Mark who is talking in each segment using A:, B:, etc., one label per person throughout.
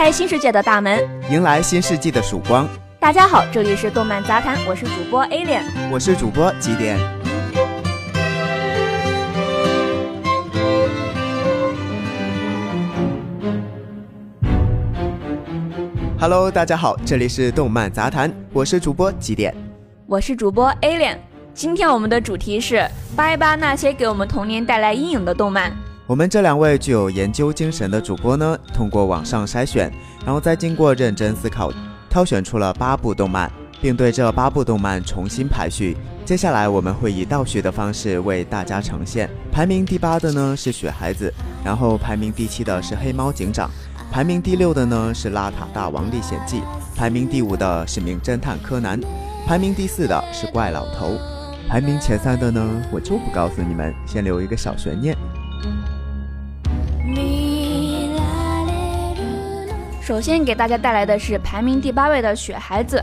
A: 开新世界的大门，
B: 迎来新世纪的曙光。
A: 大家好，这里是动漫杂谈，我是主播 Alien，
B: 我是主播几点。Hello，大家好，这里是动漫杂谈，我是主播几点，
A: 我是主播 Alien。今天我们的主题是扒一扒那些给我们童年带来阴影的动漫。
B: 我们这两位具有研究精神的主播呢，通过网上筛选，然后再经过认真思考，挑选出了八部动漫，并对这八部动漫重新排序。接下来我们会以倒序的方式为大家呈现。排名第八的呢是《雪孩子》，然后排名第七的是《黑猫警长》，排名第六的呢是《邋遢大王历险记》，排名第五的是《名侦探柯南》，排名第四的是《怪老头》，排名前三的呢我就不告诉你们，先留一个小悬念。
A: 首先给大家带来的是排名第八位的《雪孩子》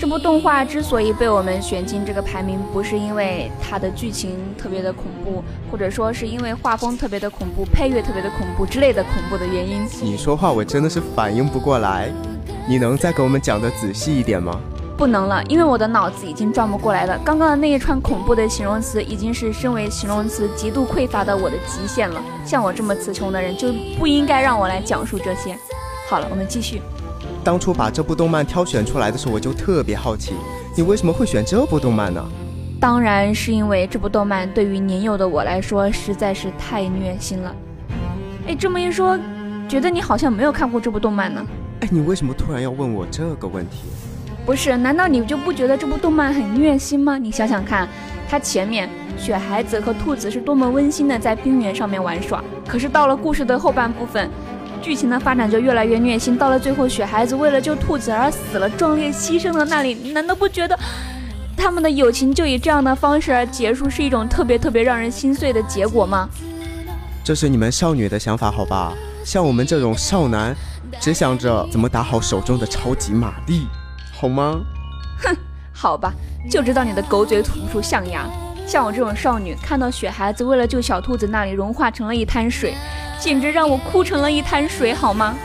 A: 这部动画，之所以被我们选进这个排名，不是因为它的剧情特别的恐怖，或者说是因为画风特别的恐怖、配乐特别的恐怖之类的恐怖的原因。
B: 你说话我真的是反应不过来，你能再给我们讲的仔细一点吗？
A: 不能了，因为我的脑子已经转不过来了。刚刚的那一串恐怖的形容词，已经是身为形容词极度匮乏的我的极限了。像我这么词穷的人，就不应该让我来讲述这些。好了，我们继续。
B: 当初把这部动漫挑选出来的时候，我就特别好奇，你为什么会选这部动漫呢？
A: 当然是因为这部动漫对于年幼的我来说实在是太虐心了。哎，这么一说，觉得你好像没有看过这部动漫呢。
B: 哎，你为什么突然要问我这个问题？
A: 不是，难道你就不觉得这部动漫很虐心吗？你想想看，它前面雪孩子和兔子是多么温馨的在冰原上面玩耍，可是到了故事的后半部分。剧情的发展就越来越虐心，到了最后，雪孩子为了救兔子而死了，壮烈牺牲的那里，难道不觉得他们的友情就以这样的方式而结束，是一种特别特别让人心碎的结果吗？
B: 这是你们少女的想法，好吧？像我们这种少男，只想着怎么打好手中的超级玛丽，好吗？
A: 哼，好吧，就知道你的狗嘴吐不出象牙。像我这种少女，看到雪孩子为了救小兔子那里融化成了一滩水。简直让我哭成了一滩水，好吗？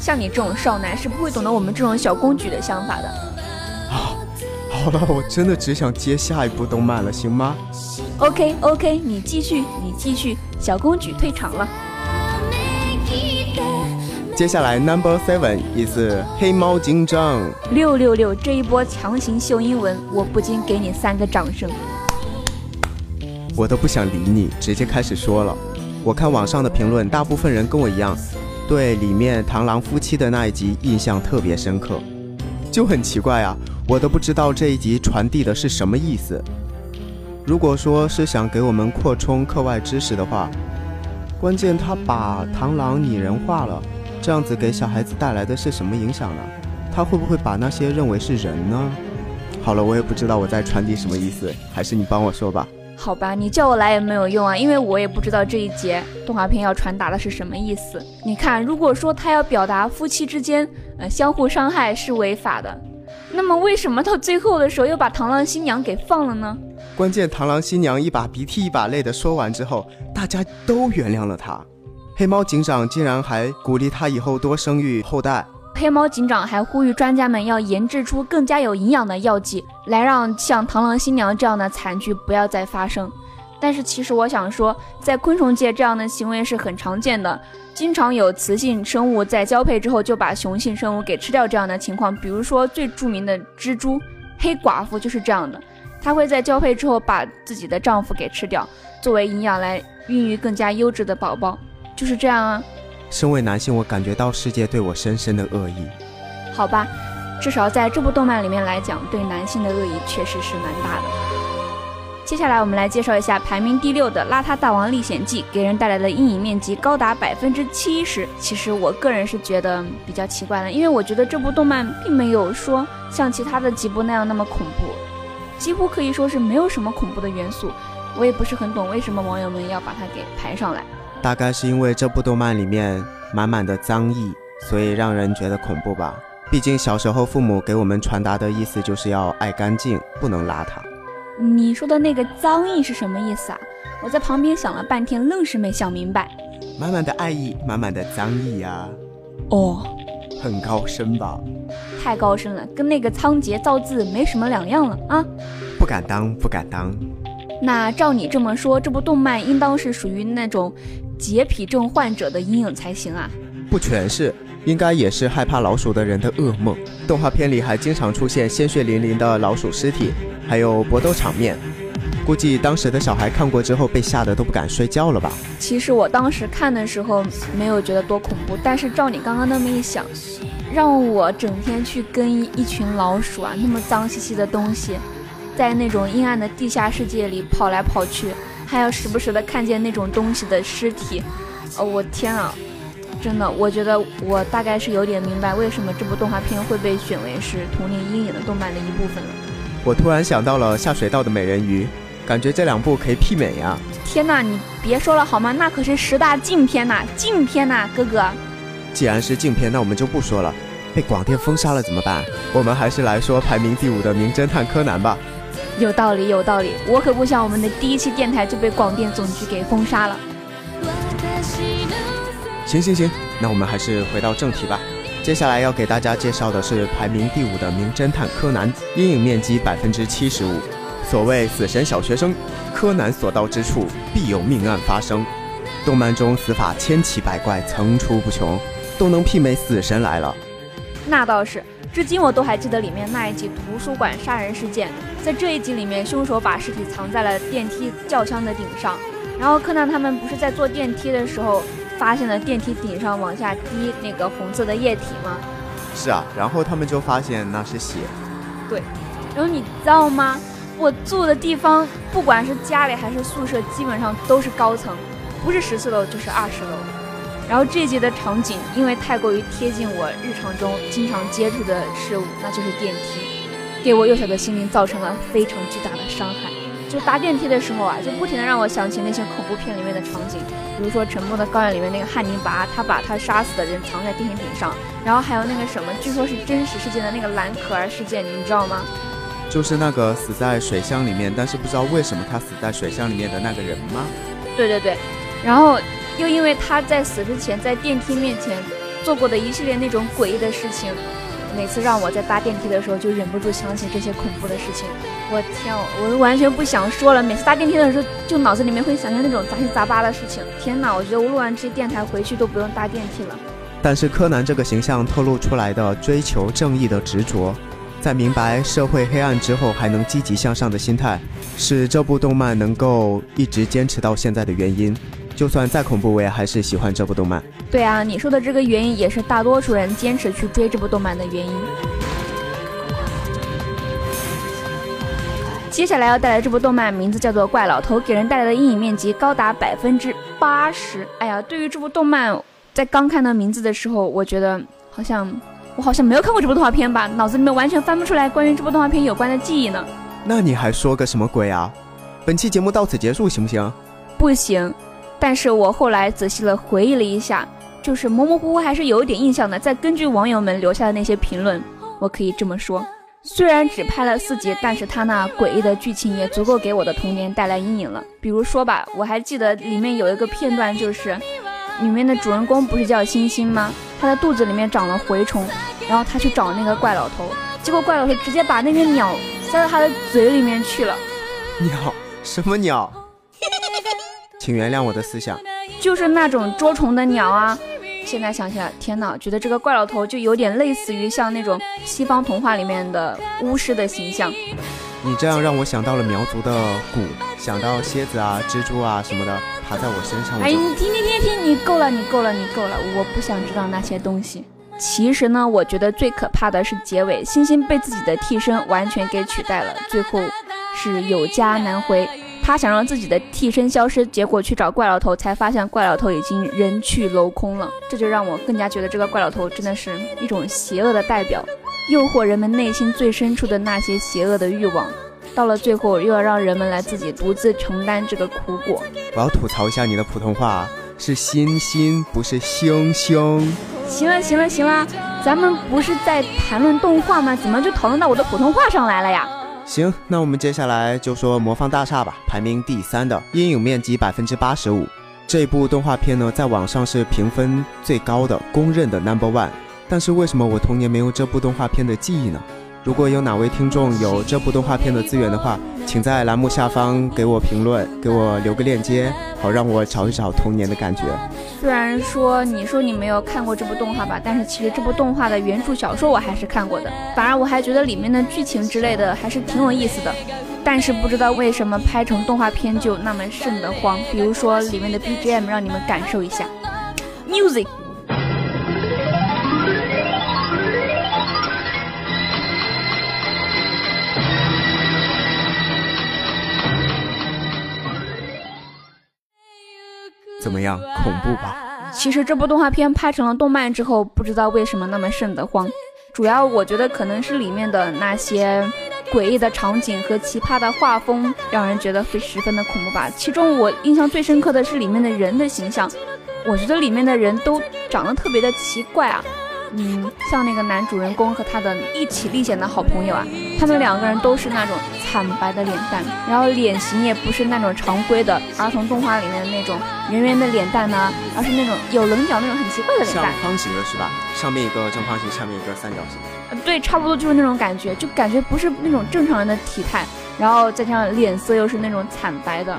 A: 像你这种少男是不会懂得我们这种小公举的想法的。
B: 啊，好了，我真的只想接下一部动漫了，行吗
A: ？OK OK，你继续，你继续，小公举退场了。
B: 接下来 Number Seven 是黑猫警长。
A: 六六六，这一波强行秀英文，我不禁给你三个掌声。
B: 我都不想理你，直接开始说了。我看网上的评论，大部分人跟我一样，对里面螳螂夫妻的那一集印象特别深刻，就很奇怪啊，我都不知道这一集传递的是什么意思。如果说是想给我们扩充课外知识的话，关键他把螳螂拟人化了，这样子给小孩子带来的是什么影响呢？他会不会把那些认为是人呢？好了，我也不知道我在传递什么意思，还是你帮我说吧。
A: 好吧，你叫我来也没有用啊，因为我也不知道这一节动画片要传达的是什么意思。你看，如果说他要表达夫妻之间呃相互伤害是违法的，那么为什么到最后的时候又把螳螂新娘给放了呢？
B: 关键螳螂新娘一把鼻涕一把泪的说完之后，大家都原谅了她。黑猫警长竟然还鼓励她以后多生育后代。
A: 黑猫警长还呼吁专家们要研制出更加有营养的药剂，来让像螳螂新娘这样的惨剧不要再发生。但是其实我想说，在昆虫界这样的行为是很常见的，经常有雌性生物在交配之后就把雄性生物给吃掉这样的情况。比如说最著名的蜘蛛黑寡妇就是这样的，它会在交配之后把自己的丈夫给吃掉，作为营养来孕育更加优质的宝宝，就是这样啊。
B: 身为男性，我感觉到世界对我深深的恶意。
A: 好吧，至少在这部动漫里面来讲，对男性的恶意确实是蛮大的。接下来我们来介绍一下排名第六的《邋遢大王历险记》，给人带来的阴影面积高达百分之七十。其实我个人是觉得比较奇怪的，因为我觉得这部动漫并没有说像其他的几部那样那么恐怖，几乎可以说是没有什么恐怖的元素。我也不是很懂为什么网友们要把它给排上来。
B: 大概是因为这部动漫里面满满的脏意，所以让人觉得恐怖吧。毕竟小时候父母给我们传达的意思就是要爱干净，不能邋遢。
A: 你说的那个脏意是什么意思啊？我在旁边想了半天，愣是没想明白。
B: 满满的爱意，满满的脏意呀。
A: 哦，
B: 很高深吧？
A: 太高深了，跟那个仓颉造字没什么两样了啊！
B: 不敢当，不敢当。
A: 那照你这么说，这部动漫应当是属于那种洁癖症患者的阴影才行啊？
B: 不全是，应该也是害怕老鼠的人的噩梦。动画片里还经常出现鲜血淋淋的老鼠尸体，还有搏斗场面。估计当时的小孩看过之后被吓得都不敢睡觉了吧？
A: 其实我当时看的时候没有觉得多恐怖，但是照你刚刚那么一想，让我整天去跟一群老鼠啊，那么脏兮兮的东西，在那种阴暗的地下世界里跑来跑去，还要时不时的看见那种东西的尸体，哦，我天啊！真的，我觉得我大概是有点明白为什么这部动画片会被选为是童年阴影的动漫的一部分了。
B: 我突然想到了下水道的美人鱼。感觉这两部可以媲美呀！
A: 天哪，你别说了好吗？那可是十大禁片呐，禁片呐，哥哥。
B: 既然是禁片，那我们就不说了。被广电封杀了怎么办？我们还是来说排名第五的《名侦探柯南》吧。
A: 有道理，有道理。我可不想我们的第一期电台就被广电总局给封杀了。
B: 行行行，那我们还是回到正题吧。接下来要给大家介绍的是排名第五的《名侦探柯南》，阴影面积百分之七十五。所谓死神小学生，柯南所到之处必有命案发生。动漫中死法千奇百怪，层出不穷，都能媲美死神来了。
A: 那倒是，至今我都还记得里面那一集图书馆杀人事件。在这一集里面，凶手把尸体藏在了电梯轿厢的顶上，然后柯南他们不是在坐电梯的时候发现了电梯顶上往下滴那个红色的液体吗？
B: 是啊，然后他们就发现那是血。
A: 对，然后你知道吗？我住的地方，不管是家里还是宿舍，基本上都是高层，不是十四楼就是二十楼。然后这集的场景，因为太过于贴近我日常中经常接触的事物，那就是电梯，给我幼小的心灵造成了非常巨大的伤害。就搭电梯的时候啊，就不停的让我想起那些恐怖片里面的场景，比如说《沉默的羔羊》里面那个汉尼拔，他把他杀死的人藏在电梯顶上，然后还有那个什么，据说是真实事件的那个蓝可儿事件，你知道吗？
B: 就是那个死在水箱里面，但是不知道为什么他死在水箱里面的那个人吗？
A: 对对对，然后又因为他在死之前在电梯面前做过的一系列那种诡异的事情，每次让我在搭电梯的时候就忍不住想起这些恐怖的事情。我天，我都完全不想说了。每次搭电梯的时候，就脑子里面会想象那种杂七杂八的事情。天哪，我觉得我录完这些电台回去都不用搭电梯了。
B: 但是柯南这个形象透露出来的追求正义的执着。在明白社会黑暗之后，还能积极向上的心态，是这部动漫能够一直坚持到现在的原因。就算再恐怖，我也还是喜欢这部动漫。
A: 对啊，你说的这个原因，也是大多数人坚持去追这部动漫的原因。接下来要带来这部动漫，名字叫做《怪老头》，给人带来的阴影面积高达百分之八十。哎呀，对于这部动漫，在刚看到名字的时候，我觉得好像。我好像没有看过这部动画片吧，脑子里面完全翻不出来关于这部动画片有关的记忆呢。
B: 那你还说个什么鬼啊？本期节目到此结束行不行？
A: 不行。但是我后来仔细的回忆了一下，就是模模糊糊还是有一点印象的。再根据网友们留下的那些评论，我可以这么说：虽然只拍了四集，但是他那诡异的剧情也足够给我的童年带来阴影了。比如说吧，我还记得里面有一个片段，就是里面的主人公不是叫星星吗？他的肚子里面长了蛔虫。然后他去找那个怪老头，结果怪老头直接把那个鸟塞到他的嘴里面去了。
B: 鸟？什么鸟？请原谅我的思想，
A: 就是那种捉虫的鸟啊。现在想起来，天哪，觉得这个怪老头就有点类似于像那种西方童话里面的巫师的形象。
B: 你这样让我想到了苗族的蛊，想到蝎子啊、蜘蛛啊什么的爬在我身上。
A: 哎，你停停停停，你够了，你够了，你够了，我不想知道那些东西。其实呢，我觉得最可怕的是结尾，星星被自己的替身完全给取代了，最后是有家难回。他想让自己的替身消失，结果去找怪老头，才发现怪老头已经人去楼空了。这就让我更加觉得这个怪老头真的是一种邪恶的代表，诱惑人们内心最深处的那些邪恶的欲望。到了最后，又要让人们来自己独自承担这个苦果。
B: 我要吐槽一下你的普通话，是星星，不是星星。
A: 行了行了行了，咱们不是在谈论动画吗？怎么就讨论到我的普通话上来了呀？
B: 行，那我们接下来就说《魔方大厦》吧，排名第三的，阴影面积百分之八十五。这部动画片呢，在网上是评分最高的，公认的 number one。但是为什么我童年没有这部动画片的记忆呢？如果有哪位听众有这部动画片的资源的话，请在栏目下方给我评论，给我留个链接，好让我找一找童年的感觉。
A: 虽然说你说你没有看过这部动画吧，但是其实这部动画的原著小说我还是看过的，反而我还觉得里面的剧情之类的还是挺有意思的。但是不知道为什么拍成动画片就那么瘆得慌，比如说里面的 BGM 让你们感受一下，music。
B: 么样，恐怖吧？
A: 其实这部动画片拍成了动漫之后，不知道为什么那么瘆得慌。主要我觉得可能是里面的那些诡异的场景和奇葩的画风，让人觉得会十分的恐怖吧。其中我印象最深刻的是里面的人的形象，我觉得里面的人都长得特别的奇怪啊。嗯，像那个男主人公和他的一起历险的好朋友啊，他们两个人都是那种惨白的脸蛋，然后脸型也不是那种常规的儿童动画里面的那种圆圆的脸蛋呢，而是那种有棱角那种很奇怪的脸蛋，
B: 方形的是吧？上面一个正方形，下面一个三角形。
A: 呃，对，差不多就是那种感觉，就感觉不是那种正常人的体态，然后再加上脸色又是那种惨白的，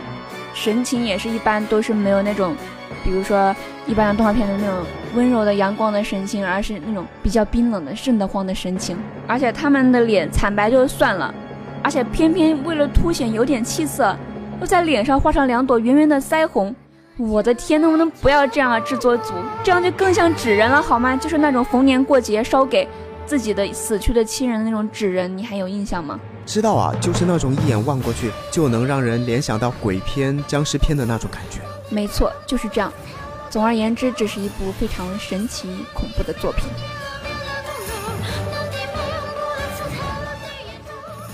A: 神情也是一般都是没有那种。比如说，一般的动画片的那种温柔的阳光的神情，而是那种比较冰冷的瘆得慌的神情。而且他们的脸惨白就算了，而且偏偏为了凸显有点气色，又在脸上画上两朵圆圆的腮红。我的天，能不能不要这样啊，制作组，这样就更像纸人了好吗？就是那种逢年过节烧给自己的死去的亲人的那种纸人，你还有印象吗？
B: 知道啊，就是那种一眼望过去就能让人联想到鬼片、僵尸片的那种感觉。
A: 没错，就是这样。总而言之，这是一部非常神奇、恐怖的作品。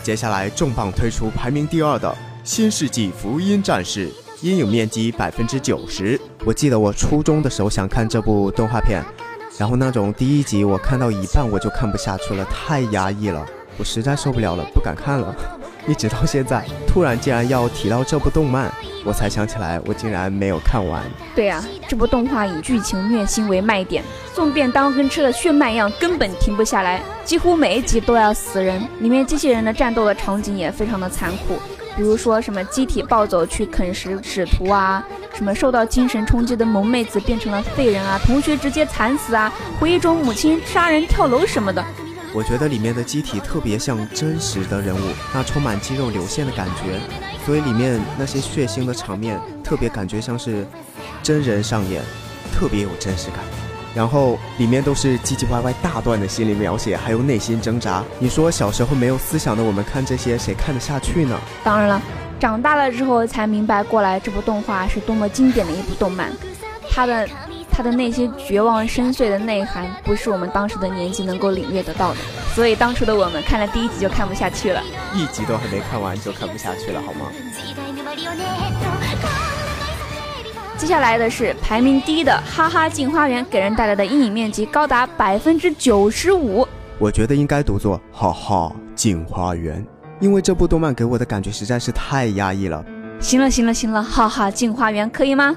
B: 接下来重磅推出排名第二的《新世纪福音战士》，阴影面积百分之九十。我记得我初中的时候想看这部动画片，然后那种第一集我看到一半我就看不下去了，太压抑了，我实在受不了了，不敢看了。一直到现在，突然竟然要提到这部动漫，我才想起来，我竟然没有看完。
A: 对呀，这部动画以剧情虐心为卖点，送便当跟吃了血脉一样，根本停不下来，几乎每一集都要死人。里面机器人的战斗的场景也非常的残酷，比如说什么机体暴走去啃食使徒啊，什么受到精神冲击的萌妹子变成了废人啊，同学直接惨死啊，回忆中母亲杀人跳楼什么的。
B: 我觉得里面的机体特别像真实的人物，那充满肌肉流线的感觉，所以里面那些血腥的场面特别感觉像是真人上演，特别有真实感。然后里面都是唧唧歪歪大段的心理描写，还有内心挣扎。你说小时候没有思想的我们看这些，谁看得下去呢？
A: 当然了，长大了之后才明白过来，这部动画是多么经典的一部动漫，它的。他的那些绝望深邃的内涵，不是我们当时的年纪能够领略得到的。所以当初的我们看了第一集就看不下去了，
B: 一集都还没看完就看不下去了，好吗？
A: 接下来的是排名第一的《哈哈镜花园》，给人带来的阴影面积高达百分之九十五。
B: 我觉得应该读作“哈哈镜花园”，因为这部动漫给我的感觉实在是太压抑了。
A: 行了行了行了，哈哈镜花园可以吗？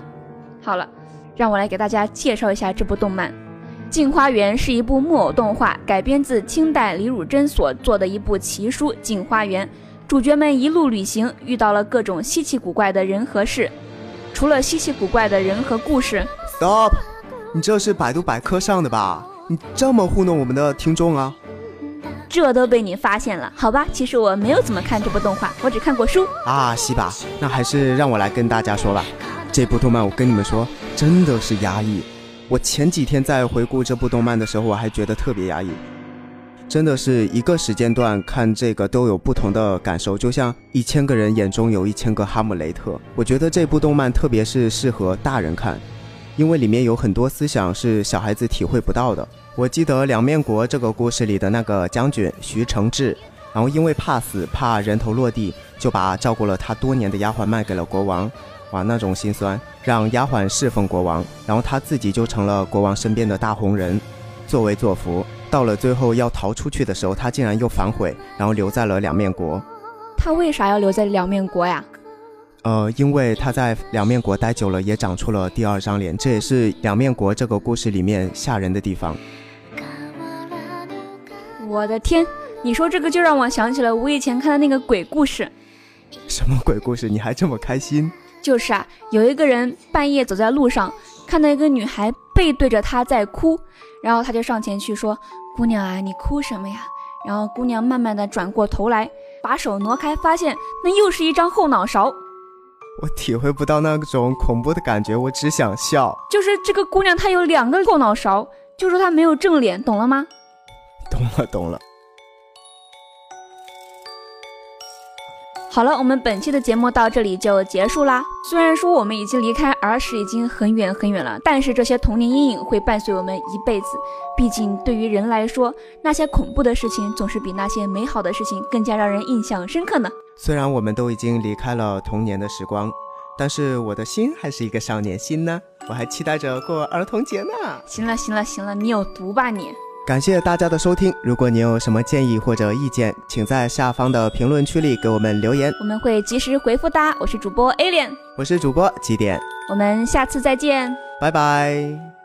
A: 好了。让我来给大家介绍一下这部动漫，《镜花缘》是一部木偶动画，改编自清代李汝珍所作的一部奇书《镜花缘》。主角们一路旅行，遇到了各种稀奇古怪的人和事。除了稀奇古怪的人和故事
B: ，Stop！你这是百度百科上的吧？你这么糊弄我们的听众啊？
A: 这都被你发现了，好吧？其实我没有怎么看这部动画，我只看过书。
B: 啊，西吧，那还是让我来跟大家说吧。这部动漫，我跟你们说。真的是压抑。我前几天在回顾这部动漫的时候，我还觉得特别压抑。真的是一个时间段看这个都有不同的感受，就像一千个人眼中有一千个哈姆雷特。我觉得这部动漫特别是适合大人看，因为里面有很多思想是小孩子体会不到的。我记得两面国这个故事里的那个将军徐承志，然后因为怕死怕人头落地，就把照顾了他多年的丫鬟卖给了国王。哇，那种心酸，让丫鬟侍奉国王，然后他自己就成了国王身边的大红人，作威作福。到了最后要逃出去的时候，他竟然又反悔，然后留在了两面国。
A: 他为啥要留在两面国呀？
B: 呃，因为他在两面国待久了，也长出了第二张脸，这也是两面国这个故事里面吓人的地方。
A: 我的天，你说这个就让我想起了我以前看的那个鬼故事。
B: 什么鬼故事？你还这么开心？
A: 就是啊，有一个人半夜走在路上，看到一个女孩背对着他在哭，然后他就上前去说：“姑娘啊，你哭什么呀？”然后姑娘慢慢的转过头来，把手挪开，发现那又是一张后脑勺。
B: 我体会不到那种恐怖的感觉，我只想笑。
A: 就是这个姑娘她有两个后脑勺，就说她没有正脸，懂了吗？
B: 懂了，懂了。
A: 好了，我们本期的节目到这里就结束啦。虽然说我们已经离开儿时已经很远很远了，但是这些童年阴影会伴随我们一辈子。毕竟对于人来说，那些恐怖的事情总是比那些美好的事情更加让人印象深刻呢。
B: 虽然我们都已经离开了童年的时光，但是我的心还是一个少年心呢。我还期待着过儿童节呢。
A: 行了，行了，行了，你有毒吧你？
B: 感谢大家的收听。如果你有什么建议或者意见，请在下方的评论区里给我们留言，
A: 我们会及时回复的。我是主播 Alien，
B: 我是主播几点，
A: 我们下次再见，
B: 拜拜。